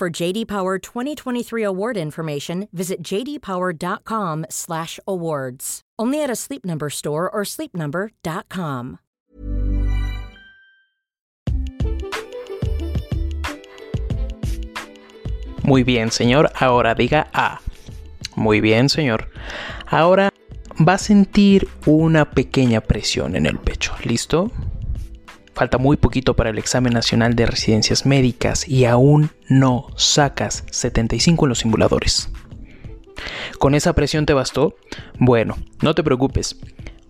For JD Power 2023 award information, visit jdpower.com/awards. Only at a Sleep Number store or sleepnumber.com. Muy bien, señor. Ahora diga A. Muy bien, señor. Ahora va a sentir una pequeña presión en el pecho. ¿Listo? Falta muy poquito para el examen nacional de residencias médicas y aún no sacas 75 en los simuladores. ¿Con esa presión te bastó? Bueno, no te preocupes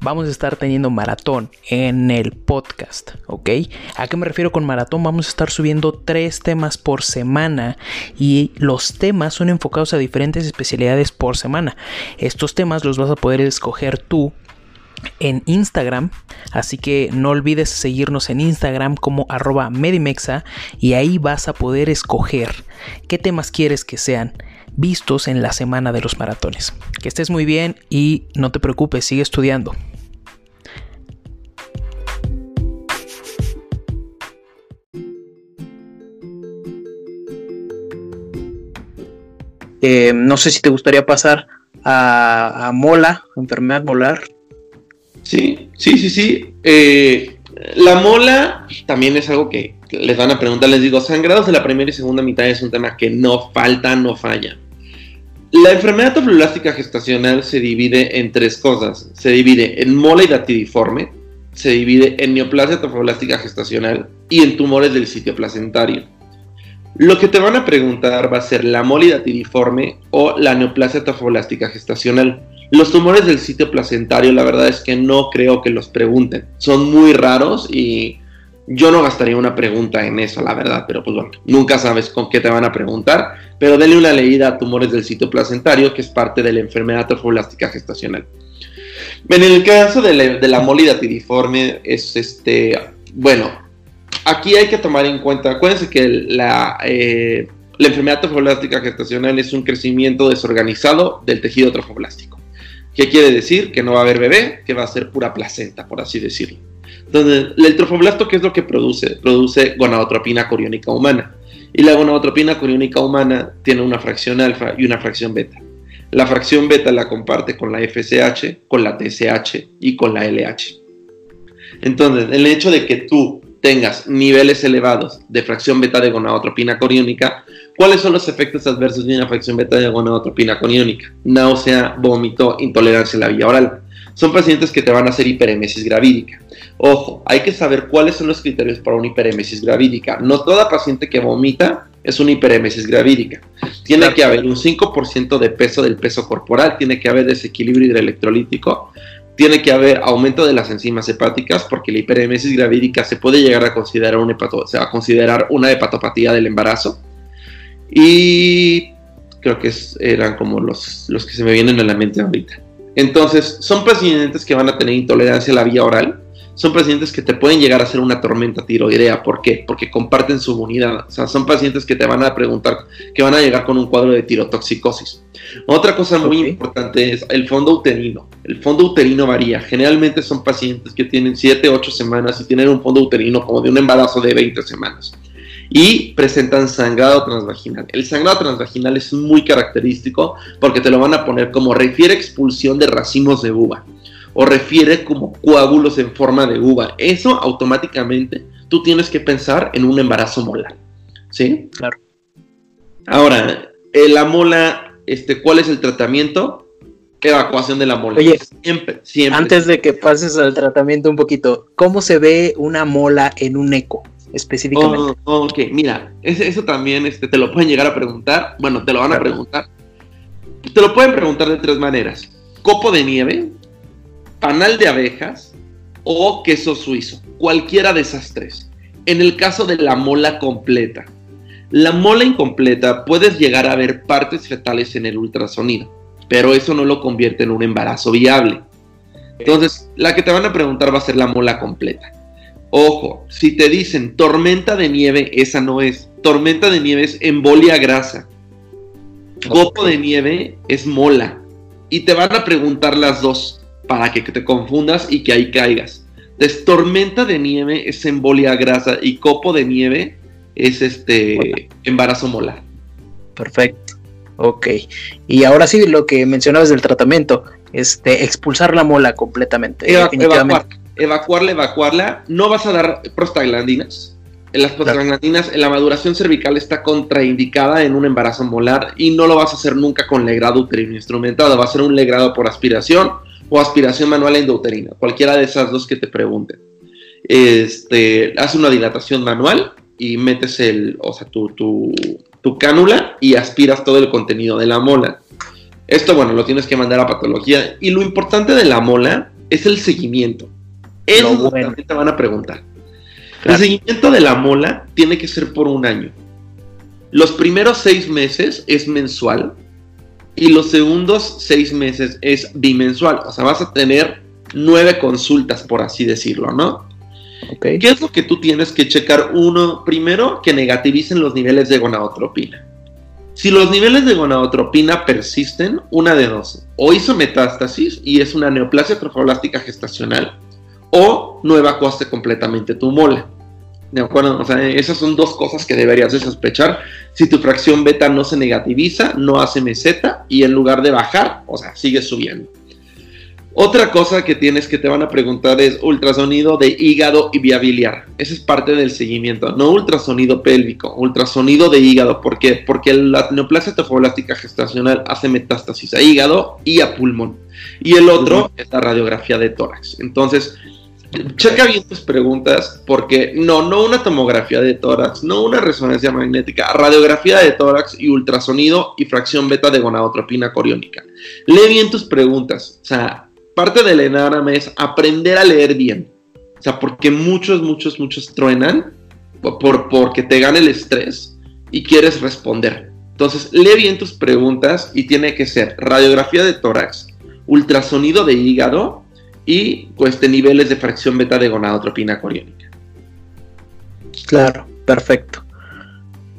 vamos a estar teniendo maratón en el podcast, ¿ok? ¿A qué me refiero con maratón? Vamos a estar subiendo tres temas por semana y los temas son enfocados a diferentes especialidades por semana. Estos temas los vas a poder escoger tú en Instagram, así que no olvides seguirnos en Instagram como arroba medimexa y ahí vas a poder escoger qué temas quieres que sean vistos en la semana de los maratones. Que estés muy bien y no te preocupes, sigue estudiando. Eh, no sé si te gustaría pasar a, mola, enfermedad molar. Sí, sí, sí, sí. Eh, la mola también es algo que les van a preguntar. Les digo, sangrados de la primera y segunda mitad es un tema que no falta, no falla. La enfermedad trofoblástica gestacional se divide en tres cosas. Se divide en mola datidiforme, se divide en neoplasia trofoblástica gestacional y en tumores del sitio placentario. Lo que te van a preguntar va a ser la mólida tiriforme o la neoplasia trofoblástica gestacional. Los tumores del sitio placentario, la verdad es que no creo que los pregunten. Son muy raros y yo no gastaría una pregunta en eso, la verdad, pero pues bueno, nunca sabes con qué te van a preguntar. Pero denle una leída a tumores del sitio placentario, que es parte de la enfermedad trofoblástica gestacional. En el caso de la, de la mólida tiriforme, es este, bueno, aquí hay que tomar en cuenta, acuérdense que la, eh, la enfermedad trofoblástica gestacional es un crecimiento desorganizado del tejido trofoblástico. ¿Qué quiere decir? Que no va a haber bebé, que va a ser pura placenta, por así decirlo. Entonces, el trofoblasto, ¿qué es lo que produce? Produce gonadotropina coriónica humana. Y la gonadotropina coriónica humana tiene una fracción alfa y una fracción beta. La fracción beta la comparte con la FSH, con la TSH y con la LH. Entonces, el hecho de que tú tengas niveles elevados de fracción beta de gonadotropina coriónica, ¿cuáles son los efectos adversos de una fracción beta de gonadotropina coriónica? Náusea, vómito, intolerancia en la vía oral. Son pacientes que te van a hacer hiperemesis gravídica. Ojo, hay que saber cuáles son los criterios para una hiperemesis gravídica. No toda paciente que vomita es una hiperemesis gravídica. Tiene que haber un 5% de peso del peso corporal, tiene que haber desequilibrio hidroelectrolítico, tiene que haber aumento de las enzimas hepáticas porque la hiperemesis gravídica se puede llegar a considerar, a considerar una hepatopatía del embarazo. Y creo que eran como los, los que se me vienen a la mente ahorita. Entonces, son pacientes que van a tener intolerancia a la vía oral, son pacientes que te pueden llegar a hacer una tormenta tiroidea. ¿Por qué? Porque comparten su unidad. O sea, son pacientes que te van a preguntar, que van a llegar con un cuadro de tirotoxicosis. Otra cosa muy importante es el fondo uterino. El fondo uterino varía. Generalmente son pacientes que tienen 7, 8 semanas y tienen un fondo uterino como de un embarazo de 20 semanas. Y presentan sangrado transvaginal. El sangrado transvaginal es muy característico porque te lo van a poner como refiere expulsión de racimos de uva o refiere como coágulos en forma de uva. Eso automáticamente tú tienes que pensar en un embarazo molar. ¿Sí? Claro. Ahora, eh, la mola, este, ¿cuál es el tratamiento? Evacuación de la mola. Oye, siempre, siempre. Antes de que pases al tratamiento un poquito, ¿cómo se ve una mola en un eco? específicamente. Oh, ok, mira, eso también este, te lo pueden llegar a preguntar. Bueno, te lo van a preguntar. Te lo pueden preguntar de tres maneras: copo de nieve, panal de abejas o queso suizo, cualquiera de esas tres. En el caso de la mola completa, la mola incompleta puedes llegar a ver partes fetales en el ultrasonido, pero eso no lo convierte en un embarazo viable. Entonces, la que te van a preguntar va a ser la mola completa. Ojo, si te dicen tormenta de nieve, esa no es. Tormenta de nieve es embolia grasa. Copo de nieve es mola. Y te van a preguntar las dos para que te confundas y que ahí caigas. Entonces, tormenta de nieve es embolia grasa y copo de nieve es este embarazo molar. Perfecto. Ok. Y ahora sí, lo que mencionabas del tratamiento, este, expulsar la mola completamente. evacuar, evacuarla, evacuarla. No vas a dar prostaglandinas. Las prostaglandinas, en la maduración cervical está contraindicada en un embarazo molar y no lo vas a hacer nunca con legrado uterino instrumentado. Va a ser un legrado por aspiración o aspiración manual endouterina, cualquiera de esas dos que te pregunten. Este, haz una dilatación manual y metes el, o sea, tu, tu, cánula y aspiras todo el contenido de la mola. Esto, bueno, lo tienes que mandar a patología. Y lo importante de la mola es el seguimiento. Eso bueno. te van a preguntar. El seguimiento de la mola tiene que ser por un año. Los primeros seis meses es mensual y los segundos seis meses es bimensual. O sea, vas a tener nueve consultas, por así decirlo, ¿no? ¿Qué es lo que tú tienes que checar? Uno, primero, que negativicen los niveles de gonadotropina. Si los niveles de gonadotropina persisten, una de dos, o hizo metástasis y es una neoplasia trofoblástica gestacional, o no evacuaste completamente tu mola. ¿De acuerdo? O sea, esas son dos cosas que deberías de sospechar. Si tu fracción beta no se negativiza, no hace meseta y en lugar de bajar, o sea, sigue subiendo. Otra cosa que tienes que te van a preguntar es ultrasonido de hígado y vía biliar. Esa es parte del seguimiento, no ultrasonido pélvico, ultrasonido de hígado. ¿Por qué? Porque la neoplasia tofoblástica gestacional hace metástasis a hígado y a pulmón. Y el otro es la radiografía de tórax. Entonces, checa bien tus preguntas, porque no, no una tomografía de tórax, no una resonancia magnética, radiografía de tórax y ultrasonido y fracción beta de gonadotropina coriónica. Lee bien tus preguntas, o sea, parte del enárame es aprender a leer bien, o sea, porque muchos, muchos, muchos truenan por, porque te gana el estrés y quieres responder. Entonces, lee bien tus preguntas y tiene que ser radiografía de tórax, ultrasonido de hígado, y pues de niveles de fracción beta de gonadotropina coriónica. Claro, perfecto.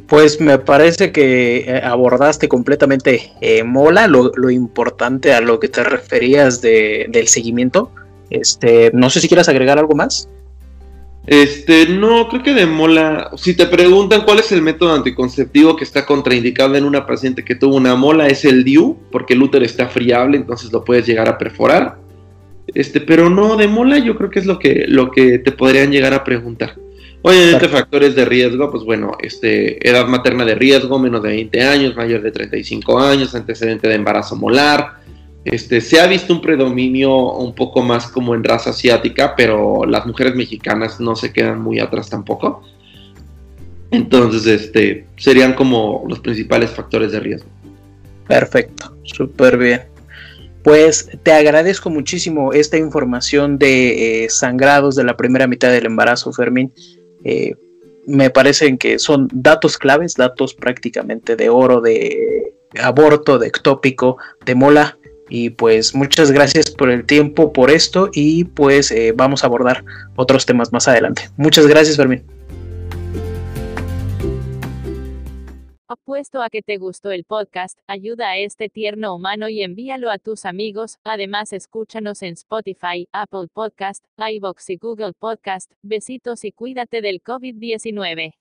Pues me parece que eh, abordaste completamente eh, Mola, lo, importante a lo que te referías del seguimiento. Este, no sé si quieras agregar algo más. Este, no, creo que de mola. Si te preguntan cuál es el método anticonceptivo que está contraindicado en una paciente que tuvo una mola, es el DIU, porque el útero está friable, entonces lo puedes llegar a perforar. Este, pero no, de mola yo creo que es lo que, lo que te podrían llegar a preguntar. Obviamente factores de riesgo, pues bueno, este, edad materna de riesgo, menos de 20 años, mayor de 35 años, antecedente de embarazo molar. Este, se ha visto un predominio un poco más como en raza asiática, pero las mujeres mexicanas no se quedan muy atrás tampoco. Entonces, este, serían como los principales factores de riesgo. Perfecto, súper bien. Pues te agradezco muchísimo esta información de eh, sangrados de la primera mitad del embarazo, Fermín. Eh, me parecen que son datos claves, datos prácticamente de oro, de aborto, de ectópico, de mola. Y pues muchas gracias por el tiempo, por esto y pues eh, vamos a abordar otros temas más adelante. Muchas gracias, Fermín. Apuesto a que te gustó el podcast, ayuda a este tierno humano y envíalo a tus amigos. Además, escúchanos en Spotify, Apple Podcast, iBox y Google Podcast. Besitos y cuídate del COVID-19.